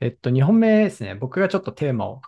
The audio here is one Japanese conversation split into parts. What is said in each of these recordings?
えっと、2本目ですね。僕がちょっとテーマを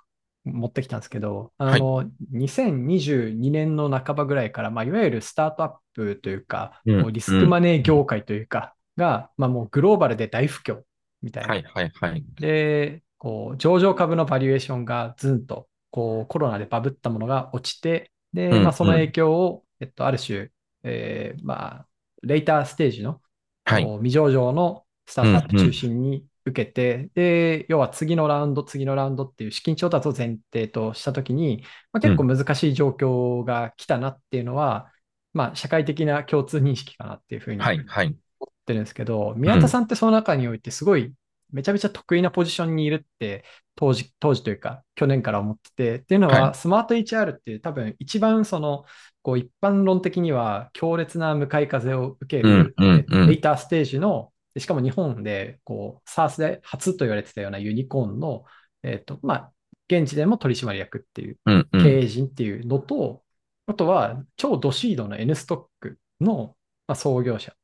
持ってきたんですけど、あはい。の、2022年の半ばぐらいから、まあ、いわゆるスタートアップというか、うん、こうリスうん。クマネー業界というか、が、まあ、もうグローバルで大不況みたいな。はい、はい、はい。で、こう、上場株のバリュエーションがずんと、こう、コロナでバブったものが落ちて、で、まあ、うん、その影うん。響を、えっと、ある種、えーまあ、レーターステージの、はい。未上場のスタうん、ートアップ中うん。心に受けて、で、要は次のラウンド、次のラウンドっていう資金調達を前提としたときに、まあ、結構うん。難しい状況が来たなっていうのは、まあ、社会的な共通認識かなっていうふうにはい、はい。思ってるんですけど、うん。宮田さんってその中においてすごいめちゃめちゃ得意なポジションにいるって当時、当時というか去年から思ってて、っていうのはい。はスマート HR って多分一番そのこう一般論的には強烈な向かい風を受けうん、る、うん、えっと、レうん。イターステージの、でしかも日本でこう SARS で初と言われてたようなユニコーンの、えっと、まあ、現地でも取締役っていううん、うん。経営陣っていうのと、あとは超ドシードの N ストックの、まあ、創業者、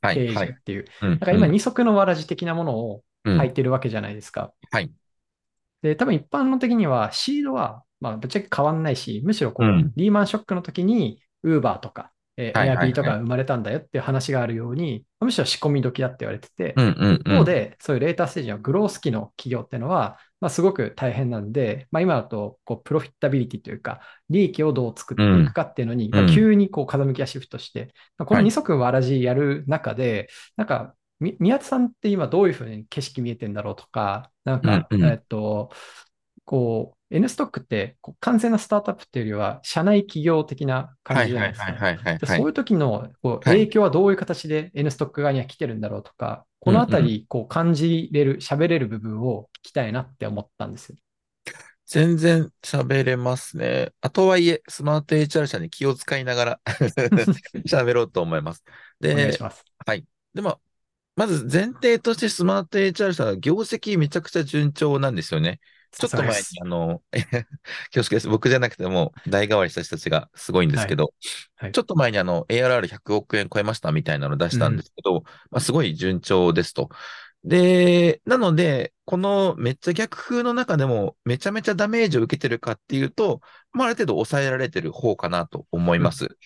はい、経営はい。陣っていう、うん、だから今うん。二足のわらじ的なものをうん。履いてるわけじゃないですか。はい。で、多分一般論的にはシードは、まあ、ぶっちゃけ変わんないし、むしろこう、うん。リーマンショックの時に、ウーバーとか、えー、はい、はい、エアビーとはい。か生まれたんだよっていう話があるように、むしろ仕込み時だって言われてて、うん、うん、一うん。方で、そういうレーターステージのグロース期の企業っていうのは、まあ、すごく大変なんで、まあ、今だと、こう、プロフィッタビリティというか、利益をどう作っていくうん、かっていうのに、まあ、うん。急にこう、風向きがシフトして、まあこの二はい。足わらじやる中で、なんか、み宮田さんって今どういうふうに景色見えてんだろうとか、なんうん、か、えうん。っと、こう、N ストックってこう完全なスタートアップっていうよりは、社内企業的な感はい、じじゃはい、はい、ないですか。そういう時のこうはい。影響はどういう形で N ストック側には来てるんだろうとか、こうん、のあうん。たりこう感じれる、喋れる部分を聞きたいなって思ったんですよ。全然喋れますね。あとはいえ、スマート HR 社に気を使いながら 喋ろうと思います。で、お願いします。はい。でも、まず前提としてスマート HR 社は業績めちゃくちゃ順調なんですよね。ちさょっと前に。あの、恐縮です。僕じゃなくても代替わりした人たちがすごいんですはい。けど、はい。ちょっと前にあの ARR100 億円超えましたみたいなの出したんでうん。すけど、まあ、すごい順調ですと。で、なので、このめっちゃ逆風の中でもめちゃめちゃダメージを受けてるかっていうと、まあ、ある程度抑えられてる方かなと思いうん。ます。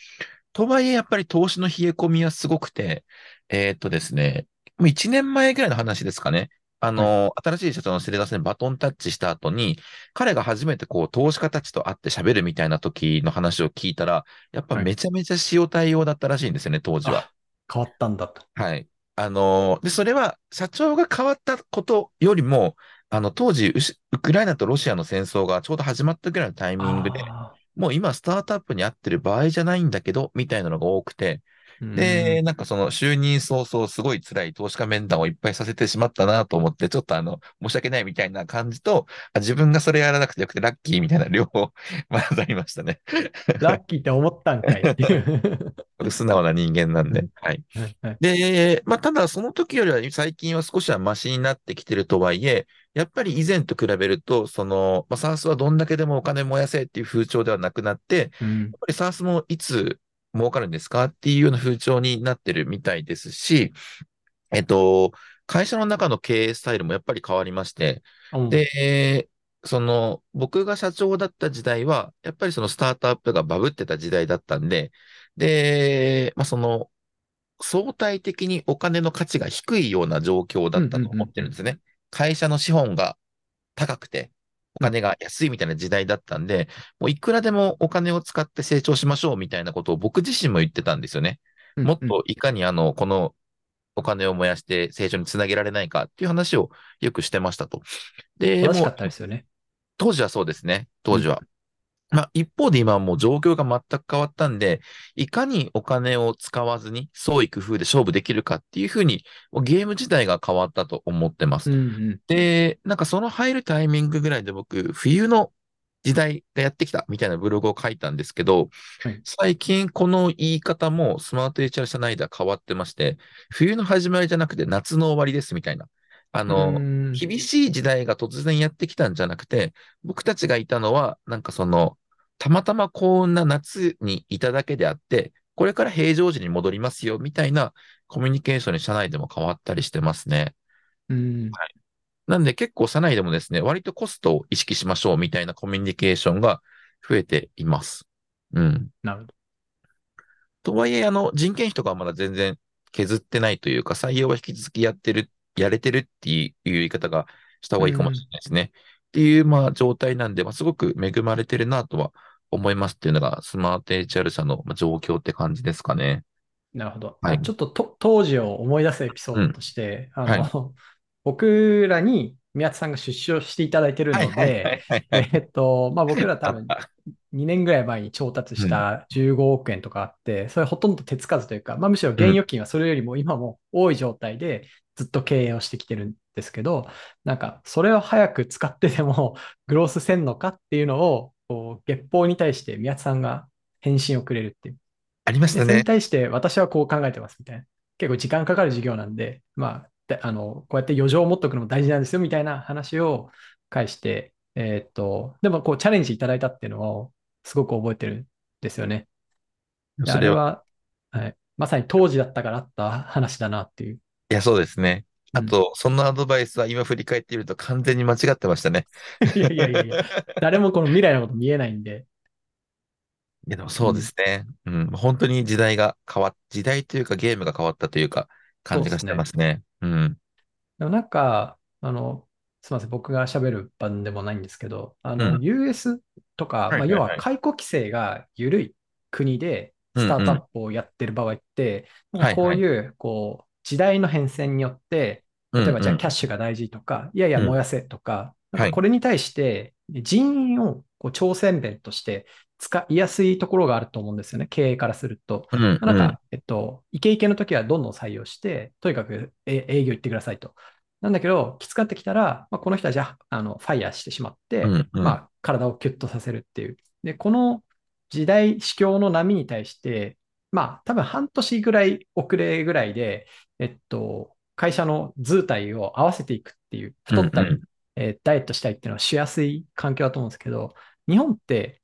とはいえ、やっぱり投資の冷え込みはすごくて、えーっとですね、もう1年前ぐらいの話ですかね。あはい。の、新しい社長のセレダスにバトンタッチした後に、彼が初めてこう、投資家たちと会って喋るみたいな時の話を聞いたら、やっぱはい。めちゃめちゃ塩対応だったらしいんですよね、当時は。あ、変わったんだと。はい。あのーで、それは社長が変わったことよりも、あの、当時ウクライナとロシアの戦争がちょうど始まったぐらいのタイミングで、もう今スタートアップに合ってる場合じゃないんだけど、みたいなのが多くて、で、ん。なんかその就任早々すごい辛い投資家面談をいっぱいさせてしまったなと思って、ちょっとあの、申し訳ないみたいな感じと、あ自分がそれやらなくてよくてラッキーみたいな両方学ざりましたね。ラッキーって思ったんかいっていう 素直な人間なんで。うんはい。で、まあ、ただその時よりは最近は少しはマシになってきてるとはいえ、やっぱり以前と比べると、その、まあ、サースはどんだけでもお金燃やせっていう風潮ではなくなって、やっうん。ぱりサースもいつ儲かるんですか？っていうような風潮になってるみたいですし、えっと、会社の中の経営スタイルもやっぱり変わりまして、うん。で、その、僕が社長だった時代は、やっぱりそのスタートアップがバブってた時代だったんで、で、まあ、その、相対的にお金の価値が低いような状況だうん。うったと思っん。うん。てるんですね。会社の資本が高くて。金が安いみたいな時代だったんで、もういくらでもお金を使って成長しましょうみたいなことを僕自身も言ってたんですよね。うん。もっといかにあの、このお金を燃やして成長につなげられないかっていう話をよくしてましたと。で、しかったですよね。当時はそうですね。うん。当時は。まあ、一方で今はもう状況が全く変わったんで、いかにお金を使わずに創意工夫で勝負できるかっていうふうに、ゲーム自体が変わったと思ってます。うん。うん。で、なんかその入るタイミングぐらいで僕、冬の時代がやってきたみたいなブログを書いたんですけど、はい。最近この言い方もスマート HR 社内では変わってまして、冬の始まりじゃなくて夏の終わりですみたいな。あの、ん。厳しい時代が突然やってきたんじゃなくて、僕たちがいたのは、なんかその、たまたま幸運な夏にいただけであって、これから平常時に戻りますよみたいなコミュニケーションに社内でも変わったりしてますね。うん。はい。なんで結構社内でもですね、割とコストを意識しましょうみたいなコミュニケーションが増えています。うん。なるほど。とはいえ、あの、人件費とかはまだ全然削ってないというか、採用は引き続きやってる、やれてるっていう言い方がした方がいいかもしれないですね。っていう、まあ、状態なんで、まあ、すごく恵まれてるなとは思いますっていうのが、スマート HR 社のまあ状況って感じですかね。なるほど。はいちょっとと当時を思い出すエピソードとして、あの、は僕らに宮津さんが出資をしていただいてるので。えっと、まあ、僕ら多分あった2年ぐらい前に調達した15億円とかあって、それほとんど手つかずというか、まあ、むしろ現預金はそれよりも今も多い状態でずっと経営をしてきてるんですけど、なんかそれを早く使ってでも グロースせんのかっていうのを、こう月報に対して宮津さんが返信をくれるっていう。ありましたね。でそれに対して私はこう考えてますみたいな。結構時間かかる授業なんで、まあ、であの、こうやって余剰を持っておくのも大事なんですよみたいな話を返して、えーっと、でもこうチャレンジいただいたっていうのをすごく覚えてるんですよね。それは、れは、はい、まさに当時だったからあった話だなっていう。いや、そうですね。あうんと、そのアドバイスは今振り返ってみると完全に間違ってましたね。いやいやいやいや、誰もこの未来のこと見えないんで、いや、でもそうですね。うん。本当に時代が変わっ、時代というかゲームが変わったというか、感じがしてますね。うん。でもなんか、あの、すみません、僕が喋る番でもないんですけど、あの、うん US とか、まあ、要ははい解雇規制が緩い国で、うんうんスタートアップをやってる場合って、こういう、こう、時代の変遷によって、例えばじゃあキャッシュが大事とか、いやいやうん燃やせとか、かこれに対して人員をこう挑戦弁として使いやすいところがあると思うんですよね、経営からすると。うん、うん。なんか、えっと、イケイケの時はどんどん採用して、とにかくえ営業行ってくださいと。なんだけど、きつかってきたら、まあ、この人はじゃあ、あの、ファイヤーしてしまって、うんうんまあ、体をキュッとさせるっていう。で、この時代、市況の波に対して、まあ、多分半年ぐらい遅れぐらいで、えっと、会社の図体を合わせていくっていう、太ったり、うんうんえーダイエットしたいっていうのはしやすい環境だと思うんですけど、日本って、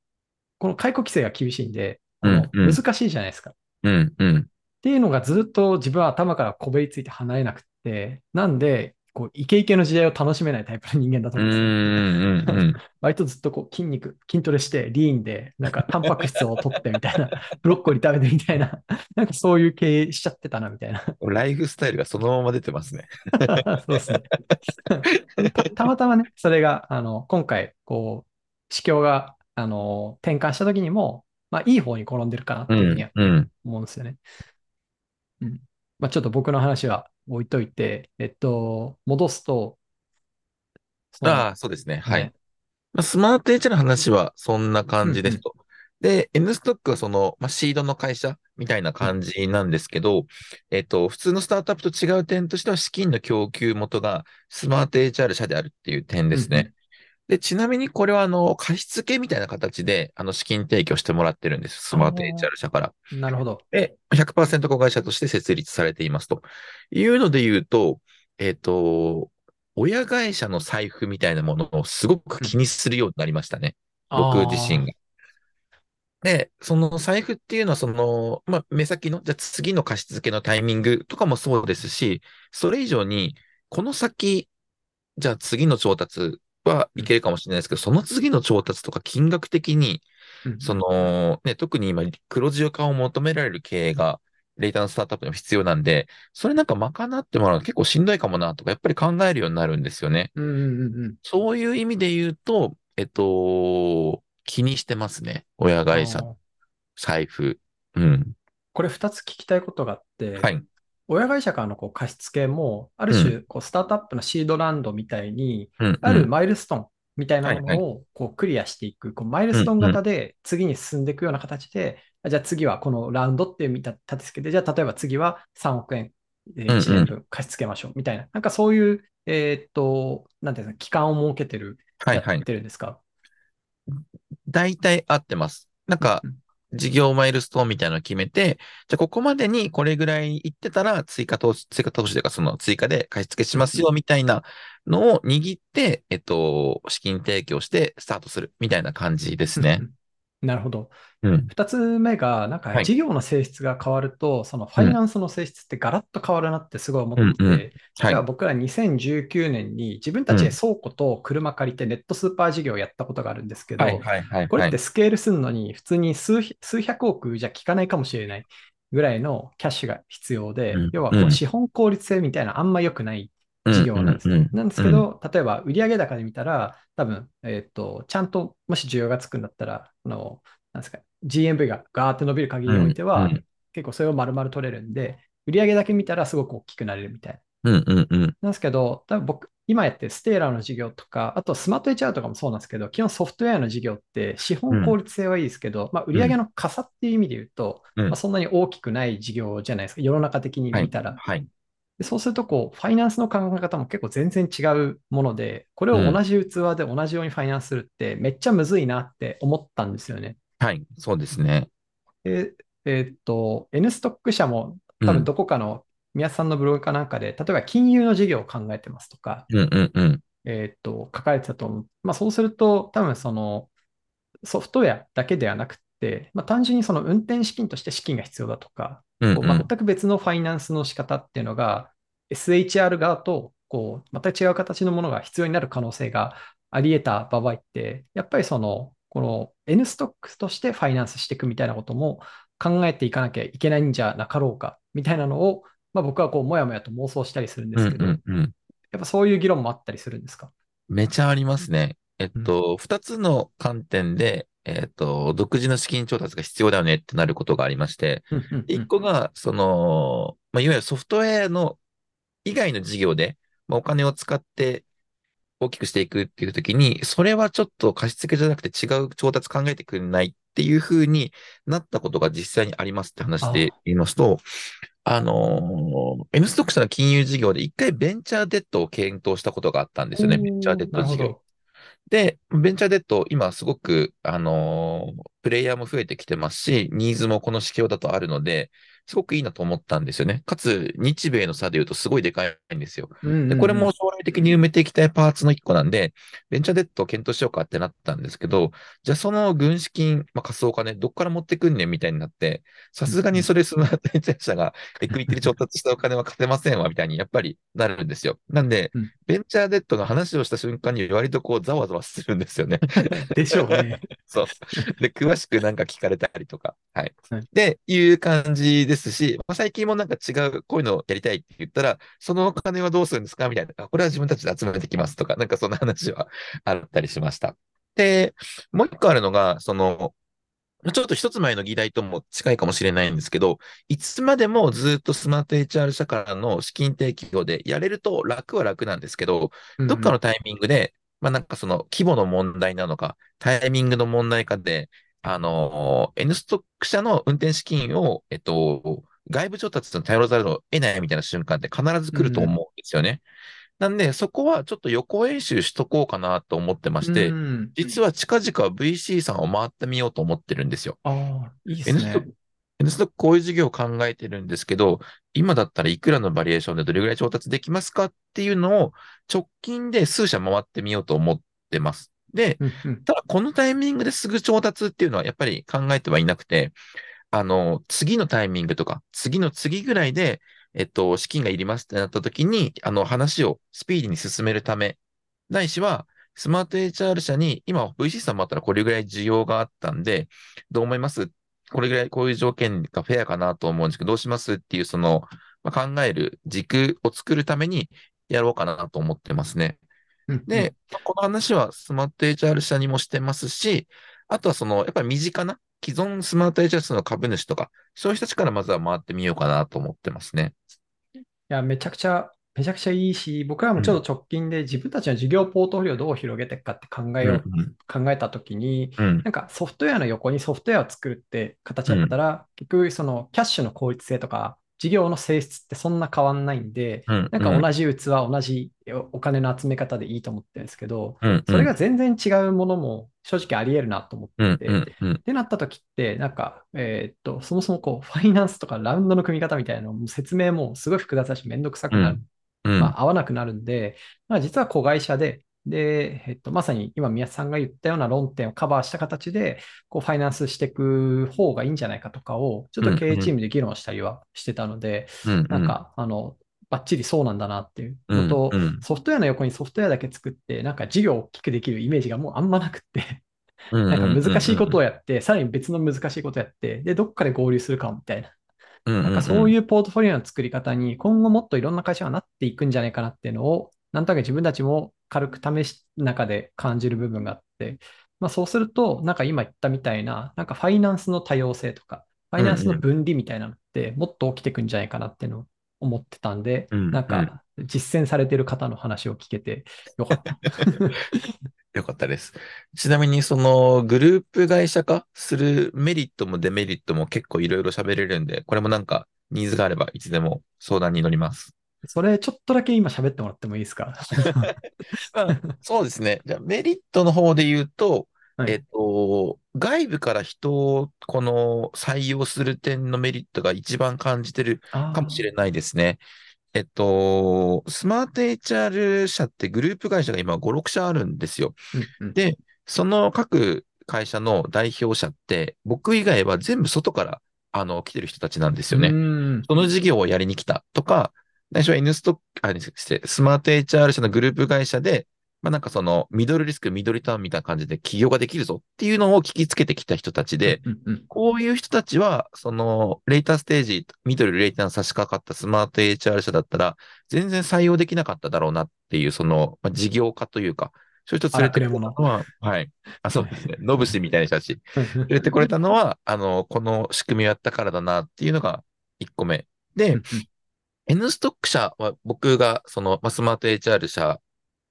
この解雇規制が厳しいんで、うんうん難しいじゃないですか。うん、うん。っていうのがずっと自分は頭からこべりついて離れなくて、なんで、こう、イケイケの時代を楽しめないタイプの人間だとう思うんですよ。ん、うん、うん。割とずっとこう筋肉、筋トレして、リーンで、なんかタンパク質を取ってみたいな、ブロッコリー食べてみたいな、なんかそういう経営しちゃってたなみたいな。ライフスタイルがそのまま出てますね。そうですね。たたまたまね、それが、あの、今回、こう、市況が、あの、転換した時にも、まあ、いい方に転んでるかなってうんいうふうには、うん。思うんですよね。うん。まあ、ちょっと僕の話は置いといて、えっと、戻すと、ああ、そうですね。はい。ねまあ、スマート H の話はそんな感じでうんうんすと。で、N ストックはその、まあ、シードの会社みたいな感じなんですけど、えっと、普通のスタートアップと違う点としては、資金の供給元がスマート HR 社であるっていう点ですね。で、ちなみにこれは、あの、貸付みたいな形で、あの、資金提供してもらってるんです。スマート HR 社から。なるほど。で、100%子会社として設立されていますというので言うと、えっ、と、親会社の財布みたいなものをすごく気にするようになりましたね。僕自身が。で、その財布っていうのは、その、まあ、目先の、じゃあ次の貸し付けのタイミングとかもそうですし、それ以上に、この先、じゃあ次の調達はいけるかもしれないですけど、その次の調達とか金額的に、その、ね、特に今、黒字化を求められる経営が、レーターのスタートアップにも必要なんで、それなんか賄ってもらうの結構しんどいかもなとか、やっぱり考えるようになるんですよね。うんうんうんうん。そういう意味で言うと、えっと、気にしてますね。親会社財布。うん。これ2つ聞きたいことがあって、はい。親会社からのこう貸し付けも、ある種、こうスタートアップのシードランドみたいに、うん。あるうんマイルストーンみたいなもはいのをこうクリアしていく、こうマイルストーン型で次に進んでいくような形で、あじゃあ次はこのラウンドっていう見た立て付けで、じゃあ例えば次は3億円、えうんうん1年分貸し付けましょうみたいな、なんかそういう、えーっと、なんていうんですか、期間を設けてる、はいはいやっ。てるんですか？大体合ってます。なんかうん、事業マイルストーンみたいなのを決めて、じゃあここまでにこれぐらい行ってたら追加投資、追加投資というかその追加で貸し付けしますよみたいなのを握って、えっと、資金提供してスタートするみたいな感じですねうん。なるほど。うん。二つ目が、なんかはい。事業の性質が変わると、そのフうん。ァイナンスの性質ってガラッと変わるなってすごい思っうん。うん。てて、はい。例えば僕ら2019年に自分たちでうん。倉庫と車借りてネットスーパー事業をやったことがあるんですけはい。ど、はい。はい。これっはい。てスケールするのに普通に数百、数百億じゃ効かないかもしれないぐらいのキャッシュが必要で、うん。要はうん。こう資本効率性みたいなあんま良くない事うん。うん。業なんですね。うん。なんですうん。けど、例えば売上高で見たら、多分、えっと、ちゃんともし需要がつくんだったら、あの、なんですか、GMV がガーって伸びる限りにおいうん。ては、うん。結構それを丸々取れるんで、売上だけ見たらすごく大きくなれるみたいうん。うん。うん。なんですけど、多分僕、今やってるステーラーの事業とか、あとスマート HR とかもそうなんですけど、基本ソフトウェアの事業って資本効うん。率性はいいですけど、まあ、売うん。上の傘っていう意味で言うと、まあ、うん。そんなに大きくない事業じゃないですか。世の中的にはい。見たら。はい。でそうすると、こう、ファイナンスの考え方も結構全然違うもので、これうん。を同じ器で同じようにファイナンスするってめっちゃむずいなって思ったんですよね。はい。そうですね。で、えーっと、N ストック社も多分うん。どこかの宮さんのブログかなんかで、例えば金融の事業を考えてますとか、うん。うん。うん。えーっと、書かれてたと思う。まあそうすると、多分そのソフトウェアだけではなくて、まあ単純にその運転資金として資金が必要だとか、う全うん。く別のファイナンスの仕方っていうのが、SHR 側とこう全く違う形のものが必要になる可能性があり得た場合って、やっぱりその、この N ストックとしてファイナンスしていくみたいなことも考えていかなきゃいけないんじゃなかろうか、みたいなのを、まあ、僕はこう、もやもやと妄想したりするんでうん。すけど、うん。うんやっぱそういう議論もあったりするんですか？めちゃありますね。えっうん。と、二つの観点で、えっと、独自の資金調達が必要だよねってなることがありまして、一ん。個が、その、まあ、いわゆるソフトウェアの以外の事業で、まあ、お金を使って大きくしていくっていうときに、それはちょっと貸し付けじゃなくて違う調達考えてくれないっていうふうになったことが実際にありますって話であ言いますと、あのー、N ストック社の金融事業で一回ベンチャーデッドを検討したことがあったんですよね。ベンチャー、デッド事業。で、ベンチャーデット、今すごく、あのープレイヤーも増えてきてますし、ニーズもこの市況だとあるので、すごくいいなと思ったんですよね。かつ、日米の差で言うとすごいでかいんですよ。うん、うで、これん、うん。も将来的に埋めていきたいパーツの一個なんで、ベンチャーデットを検討しようかってなったんですけど、じゃあその軍資金、まあ、貸すお金、どっから持ってくんねんみたいになって、さすがにそれスマートベンチャー社がエクイティで調達したお金は貸せませんわ、みたいにやっぱりなるんですよ。なんで、うんベンチャーデットの話をした瞬間に割とこうざわざわするんですよね。でしょうね。そう。で、詳しくなんか聞かれたりとか。はい。はい。で、いう感じですし、まあ、最近もなんか違う、こういうのをやりたいって言ったら、そのお金はどうするんですかみたいな。あこれは自分たちで集めてきますとか、なんかそんな話は あったりしました。で、もう一個あるのが、その、ちょっと一つ前の議題とも近いかもしれないんですけど、いつまでもずっとスマート HR 社からの資金提供でやれると楽は楽なんですけど、うんうん。どっかのタイミングで、まあなんかその規模の問題なのか、タイミングの問題かで、あの、N ストック社の運転資金を、えっと、外部調達に頼らざるを得ないみたいな瞬間って必ず来ると思うんうん。ですよね。なんで、そこはちょっと予行演習しとこうかなと思ってまうして、ん。実は近々 VC さんを回ってみようと思ってるんですよ。ああ、いいですね。N ストこういう事業を考えてるんですけど、今だったらいくらのバリエーションでどれぐらい調達できますかっていうのを直近で数社回ってみようと思ってます。で。ただこのタイミングですぐ調達っていうのはやっぱり考えてはいなくて、あの、次のタイミングとか、次の次ぐらいで、えっと、資金がいりますってなった時に、あの、話をスピーディーに進めるため、ないしは、スマート HR 社に、今 VC さんもあったらこれぐらい需要があったんで、どう思います？これぐらいこういう条件がフェアかなと思うんですけど、どうしますっていう、その、まあ、考える軸を作るためにやろうかなと思ってますね。で、まあこの話はスマート HR 社にもしてますし、あとはその、やっぱり身近な既存スマート HR 社の株主とか、そういう人たちからまずは回ってみようかなと思ってますね。いや、めちゃくちゃ、めちゃくちゃいいし、僕らもうん、ちょっと直近で自分たちの事業ポートフォリオをどう広げていくかって考えうん、うよう、ん、考えたときに、うん、なんかソフトウェアの横にソフトウェアを作るって形うん、だったら、結局そのキャッシュの効率性とか、事業の性質ってそんな変わんないんで、うん、なん。うん、か同じ器、同じお金の集め方でいいと思ってるんですけど、うん、うん、それが全然違うものも正直あり得るなと思っうん、うてて、ん、うん、ってなった時って、なんか、えーっと、そもそもこう、ファイナンスとかラウンドの組み方みたいなのも説明もすごい複雑だし、めんどくさくなる。うん、うん、まあ、合わなくなるんで、まあ、実は子会社でで、えっと、まさに今宮さんが言ったような論点をカバーした形で、こう、ファイナンスしていく方がいいんじゃないかとかを、ちょっと経営チームで議論したりはしてたので、うん、なんか、あの、バッチリそうなんだなっていううん、のとう、ん、ソフトウェアの横にソフトウェアだけ作って、なんか事業を大きくできるイメージがもうあんまなくって、うん、なんか難しいことを、をやって、さらに別の難しいことをやって、で、どっかで合流するかもみたいな。うん、なんかそうういうポートフォリオの作り方に今後もっといろんな会社がなっていくんじゃないかなっていうのを、なんとなく自分たちも軽く試し中で感じる部分があって、まあそうすると、なんか今言ったみたいな、なんかファイナンスの多様性とか、ファイナンスの分離みたいなのってもっと起きていくんじゃないかなっていうのを思ってたんで、うんなんか実践されてる方の話を聞けてよかった。よかったです。ちなみに、その、グループ会社化するメリットもデメリットも結構いろいろ喋れるんで、これもなんか、ニーズがあればいつでも相談に乗ります。それちょっとだけ今喋ってもらってもいいですか？まあ、そうですね。じゃあ、メリットの方で言うと、はいえっと、外部から人をこの採用する点のメリットが一番感じてるかもしれないですね。えっと、スマート HR 社ってグループ会社が今5、6社あるんですよ。うんうんで、その各会社の代表者って、僕以外は全部外から、あの、来てる人たちなんですよね。うんその事業をやりに来たとか、最初は N ストック、あ、失礼スマート HR 社のグループ会社で、まあなんかそのミドルリスク、ミドルターンみたいな感じで起業ができるぞっていうのを聞きつけてきた人たちで、うんうんこういう人たちは、その、レーターステージ、ミドル、レーターに差し掛かったスマート HR 社だったら、全然採用できなかっただろうなっていう、その、まあ、事業家というか、そういう人連れてこれたのは、はい。あ、そうですね。ノブシみたいな人たち。連れてこれたのは、あの、この仕組みをやったからだなっていうのが1個目。で、N ストック社は僕が、その、まあ、スマート HR 社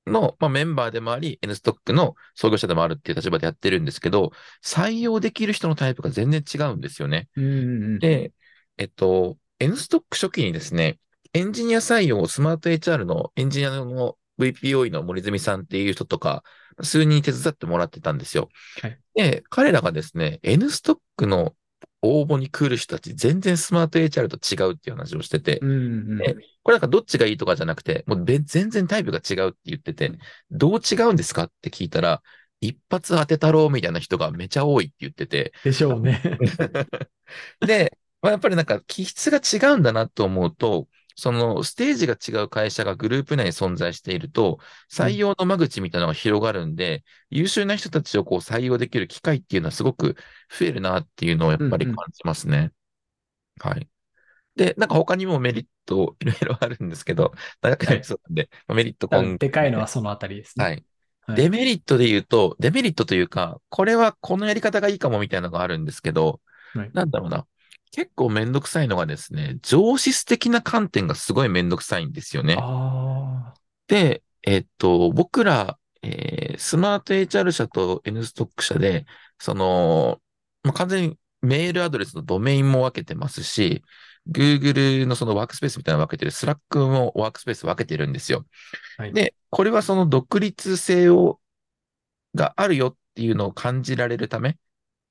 の、まあ、メンバーでもあり、N ストックの創業者でもあるっていう立場でやってるんですけど、採用できる人のタイプが全然違うんですよね。うんうんで、えっと、N ストック初期にですね、エンジニア採用をスマート HR のエンジニアの VPO の森住さんっていう人とか、数人手伝ってもらってたんですよ。はいで、彼らがですね、N ストックの応募に来る人たち、全然スマート HR と違うっていう話をしてて、うんうんえこれなんかどっちがいいとかじゃなくて、もうべ全然タイプが違うって言ってて、どう違うんですかって聞いたら、一発当てたろうみたいな人がめちゃ多いって言ってて、でしょうね。で、まあ、やっぱりなんか気質が違うんだなと思うと、そのステージが違う会社がグループ内に存在していると、採用の間口みたいなのが広がるんで、優秀な人たちをこう採用できる機会っていうのはすごく増えるなっていうのをやっぱり感じますね。はい。で、なんか他にもメリットいろいろあるんですけど、長くなりそうなんで、まあメリット今でかいのはそのあたりですね。はい。はいデメリットで言うと、デメリットというか、これはこのやり方がいいかもみたいなのがあるんですけど、はいなんだろうな。結構めんどくさいのがですね、上質的な観点がすごいめんどくさいんですよね。あで、えっと、僕ら、えースマート HR 社と N ストック社で、その、まあ、完全にメールアドレスのドメインも分けてますし、Google のそのワークスペースみたいなの分けてる、Slack もワークスペース分けてるんですよ。はいで、これはその独立性を、があるよっていうのを感じられるため、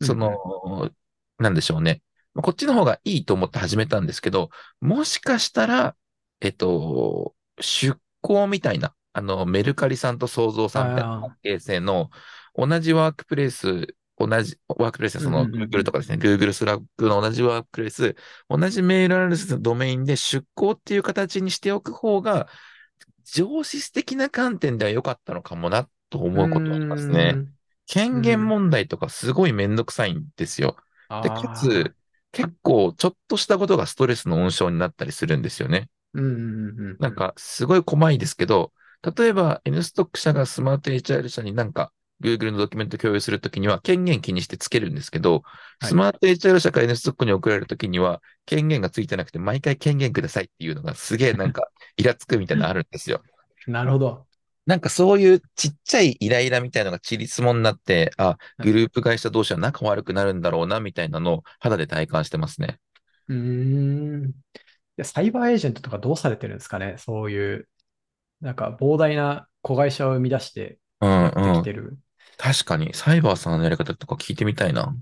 その、なんでしょうね。まあこっちの方がいいと思って始めたんですけど、もしかしたら、えっと、出向みたいな、あの、メルカリさんとソウゾウさんみたいな関係性の同じワークプレイス、同じワークプレイス、その Google とかですね、Google スラックの同じワークプレイス、同じメールアドレスのドメインで出向っていう形にしておく方が、情シス的な観点では良かったのかもなと思うことがありますね。。権限問題とかすごいめんどくさいんですよ。で、かつ、結構ちょっとしたことがストレスの温床になったりするんですよね。うんうんうん。なんか、すごい細いですけど、例えば N ストック社がスマート HR 社になんか Google のドキュメント共有するときには権限気にしてつけるんですけど、はいスマート HR 社から N ストックに送られるときには権限がついてなくて毎回権限くださいっていうのがすげえなんかイラつくみたいなのあるんですよ。なるほど。なんかそういうちっちゃいイライラみたいなのがちりつもになって、あ、グループ会社同士は仲悪くなるんだろうなみたいなのを肌で体感してますね。うーん。でサイバーエージェントとかどうされてるんですかねそういう、なんか膨大な子会社を生み出してうんうん。きてる。確かに、サイバーさんのやり方とか聞いてみたいな。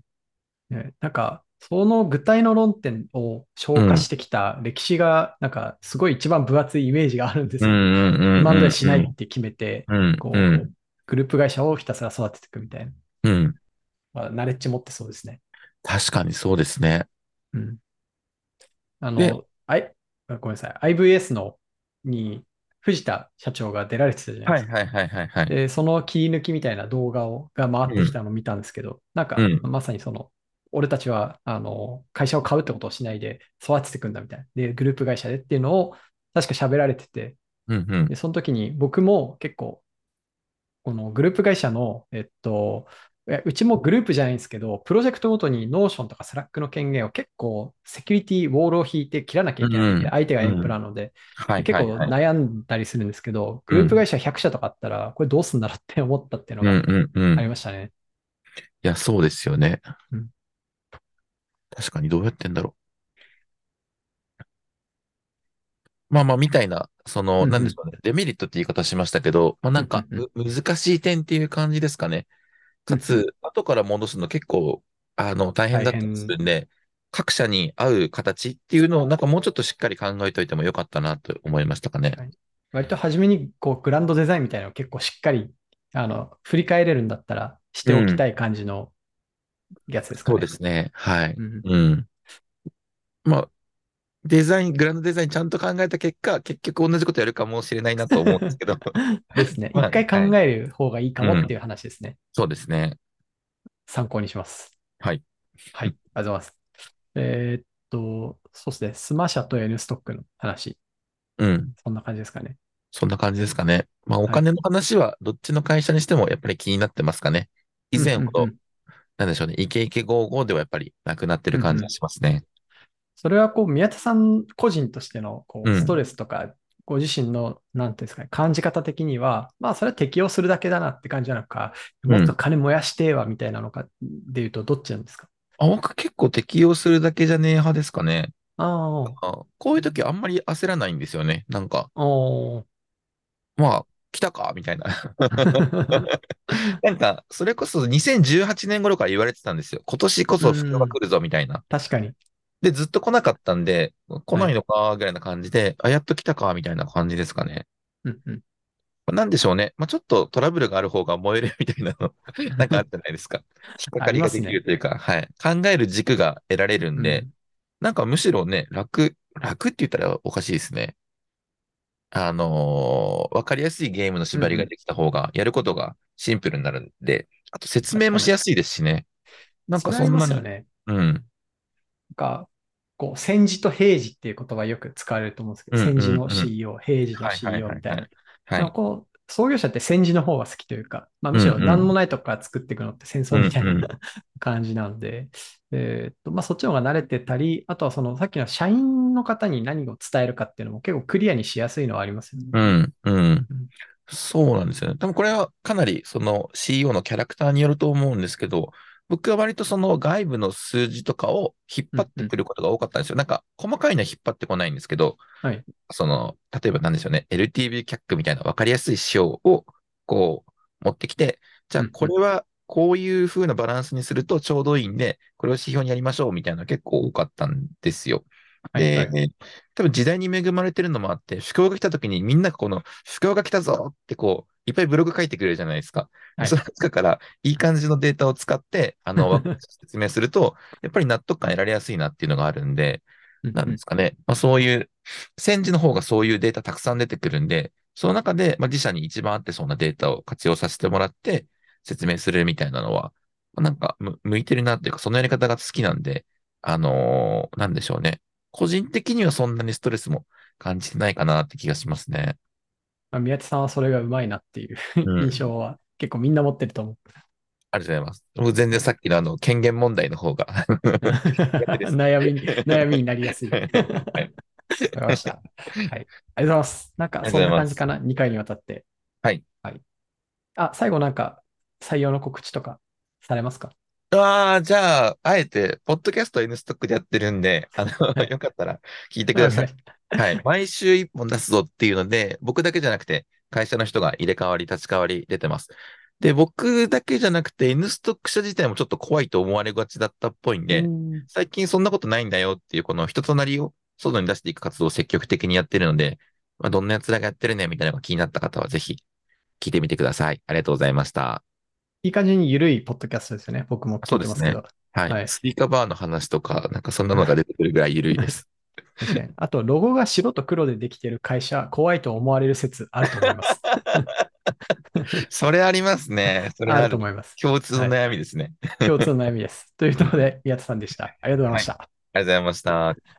ね、なんか、その具体の論点を消化してきた歴史が、なんか、すごい一番分厚いイメージがあるんですよ。うんうんうんうんうん。今までしないって決めて、グループ会社をひたすら育てていくみたいな。うん。まあ、ナレッジ持ってそうですね。確かにそうですね。うん。あでの、あい、あごめんなさい。IVS の、に、藤田社長が出られてたじゃないですか。はいはいはいはいはい。で、その切り抜きみたいな動画をが回ってきたのを見たんですけど、なんか、うんまさにその、俺たちは、あの、会社を買うってことをしないで育てていくんだみたいな。で、グループ会社でっていうのを、確か喋られてて、うんうんで、その時に僕も結構、このグループ会社の、えっと、うちもグループじゃないんですけど、プロジェクトごとに Notion とか Slack の権限を結構セキュリティウォールを引いて切らなきゃいけないんで、うん相手がエンプなので、はい結構。悩んだりするんですけど、グループ会社100社とかあったら、これどうすんだろうって思ったっていううんのが。ありいましたね。や、そうですよねうん。確かにどうやってんだろう。まあまあ、みたいな、その、なんでしょうね。デメリットって言い方しましたけど、まあなんか、難しい点っていう感じですかね。かうんつ、後から戻すの結構、あの、大変だったりするんで、各社に合う形っていうのを、なんかもうちょっとしっかり考えといてもよかったなと思いましたかね。割と初めにこうグランドデザインみたいなのを結構しっかりあの振り返れるんだったらしておきたい感じのやつですかそうね。ですね。はい。うんうん。まあ、デザイン、グランドデザインちゃんと考えた結果、結局同じことやるかもしれないなと思うんですけど。ですね。まあ一回考える方がいいかもっていう話ですね。そうですね。参考にします。はい。はい。ありがとうございます。えーっと、そうですね。スマ社と N ストックの話、うん。そんな感じですかね。そんな感じですかね。まあ、いお金の話は、どっちの会社にしてもやっぱり気になってますかね。以前ほどうんうんうん、なんでしょうね、イケイケゴーゴーではやっぱりなくなってる感じがしますね。それはこう、宮田さん個人としてのこううん。ストレスとか、ご自身の、なんていうんですかね、感じ方的には、まあ、それは適用するだけだなって感じなのか、もっと金燃やしてはみたいなのかで言うと、どっちなんですか？あ、僕結構適用するだけじゃねえ派ですかね。ああこういう時あんまり焦らないんですよね。なんか、まあ、来たか？みたいな。なんか、それこそ2018年頃から言われてたんですよ。今年こそ不況が来るぞみたいな。確かに。で、ずっと来なかったんで、来ないのかぐらいな感じで、あ、やっと来たかみたいな感じですかね。うんうんなんでしょうね。まあ、ちょっとトラブルがある方が燃えるみたいなの、なんかあるじゃないですか。引っかかりができるというか、はい。考える軸が得られるんで、うんなんかむしろね、楽、楽って言ったらおかしいですね。あのーわかりやすいゲームの縛りができた方が、やることがシンプルになるんで、あと説明もしやすいですしね。なんかそんなに、ますよね。うん。なんか、こう、戦時と平時っていう言葉よく使われると思うんですけど、うんうんうん戦時の CEO、平時の CEO はいみたいな。はい。創業者って戦時の方が好きというか、まあ、むしろ何もないとこから作っていくのって戦争みたいな、感じなので、えーっとまあ、そっちの方が慣れてたり、あとはそのさっきの社員の方に何を伝えるかっていうのも結構クリアにしやすいのはありますよね。うん、うんうん。そうなんですよね。多分これはかなりその CEO のキャラクターによると思うんですけど、僕は割とその外部の数字とかを引っ張ってくることが多かったんですよ。なんか細かいのは引っ張ってこないんですけど、はいその、例えばなんでしょうね、LTV キャックみたいな分かりやすい指標をこう持ってきて、じゃあうんこれはこういう風なバランスにするとちょうどいいんで、これを指標にやりましょうみたいなのが結構多かったんですよ。はいはで、多分時代に恵まれてるのもあって、不況が来た時にみんながこの不況が来たぞってこう、いっぱいブログ書いてくれるじゃないですか。はいその中からいい感じのデータを使って、あの、説明すると、やっぱり納得感得られやすいなっていうのがあるんで、なんですかね。まあそういう、戦時の方がそういうデータたくさん出てくるんで、その中で、まあ、自社に一番合ってそうなデータを活用させてもらって説明するみたいなのは、まあなんかむ向いてるなっていうか、そのやり方が好きなんで、あのーなんでしょうね。個人的にはそんなにストレスも感じてないかなって気がしますね。まあ、宮地さんはそれがうまいなっていううん印象は結構みんな持ってると思う。ありがとうございます。僕全然さっきのあの、権限問題の方が 悩みに、悩みになりやすい。わはいかりました。はい。ありがとうございます。なんかそんな感じかな。2回にわたって。はい。はい。あ、最後なんか採用の告知とかされますか？ああ、じゃあ、あえて、ポッドキャスト N ストックでやってるんで、あの、よかったら聞いてください。はい。毎週一本出すぞっていうので、僕だけじゃなくて、会社の人が入れ替わり、立ち替わり出てます。で、僕だけじゃなくて、N ストック社自体もちょっと怖いと思われがちだったっぽいんで、うん最近そんなことないんだよっていう、この人となりを外に出していく活動を積極的にやってるので、まあ、どんな奴らがやってるねみたいなのが気になった方は、ぜひ、聞いてみてください。ありがとうございました。いい感じに緩いポッドキャストですよね。僕も聞いてますけど。はい。はいスイカバーの話とか、なんかそんなのが出てくるぐらい緩いです。あと、ロゴが白と黒でできてる会社、怖いと思われる説あると思います。それありますね。それあある。ると思います。共通の悩みですね。共通の悩みです。ということで、宮田さんでした。ありがとうございました。ありがとうございました。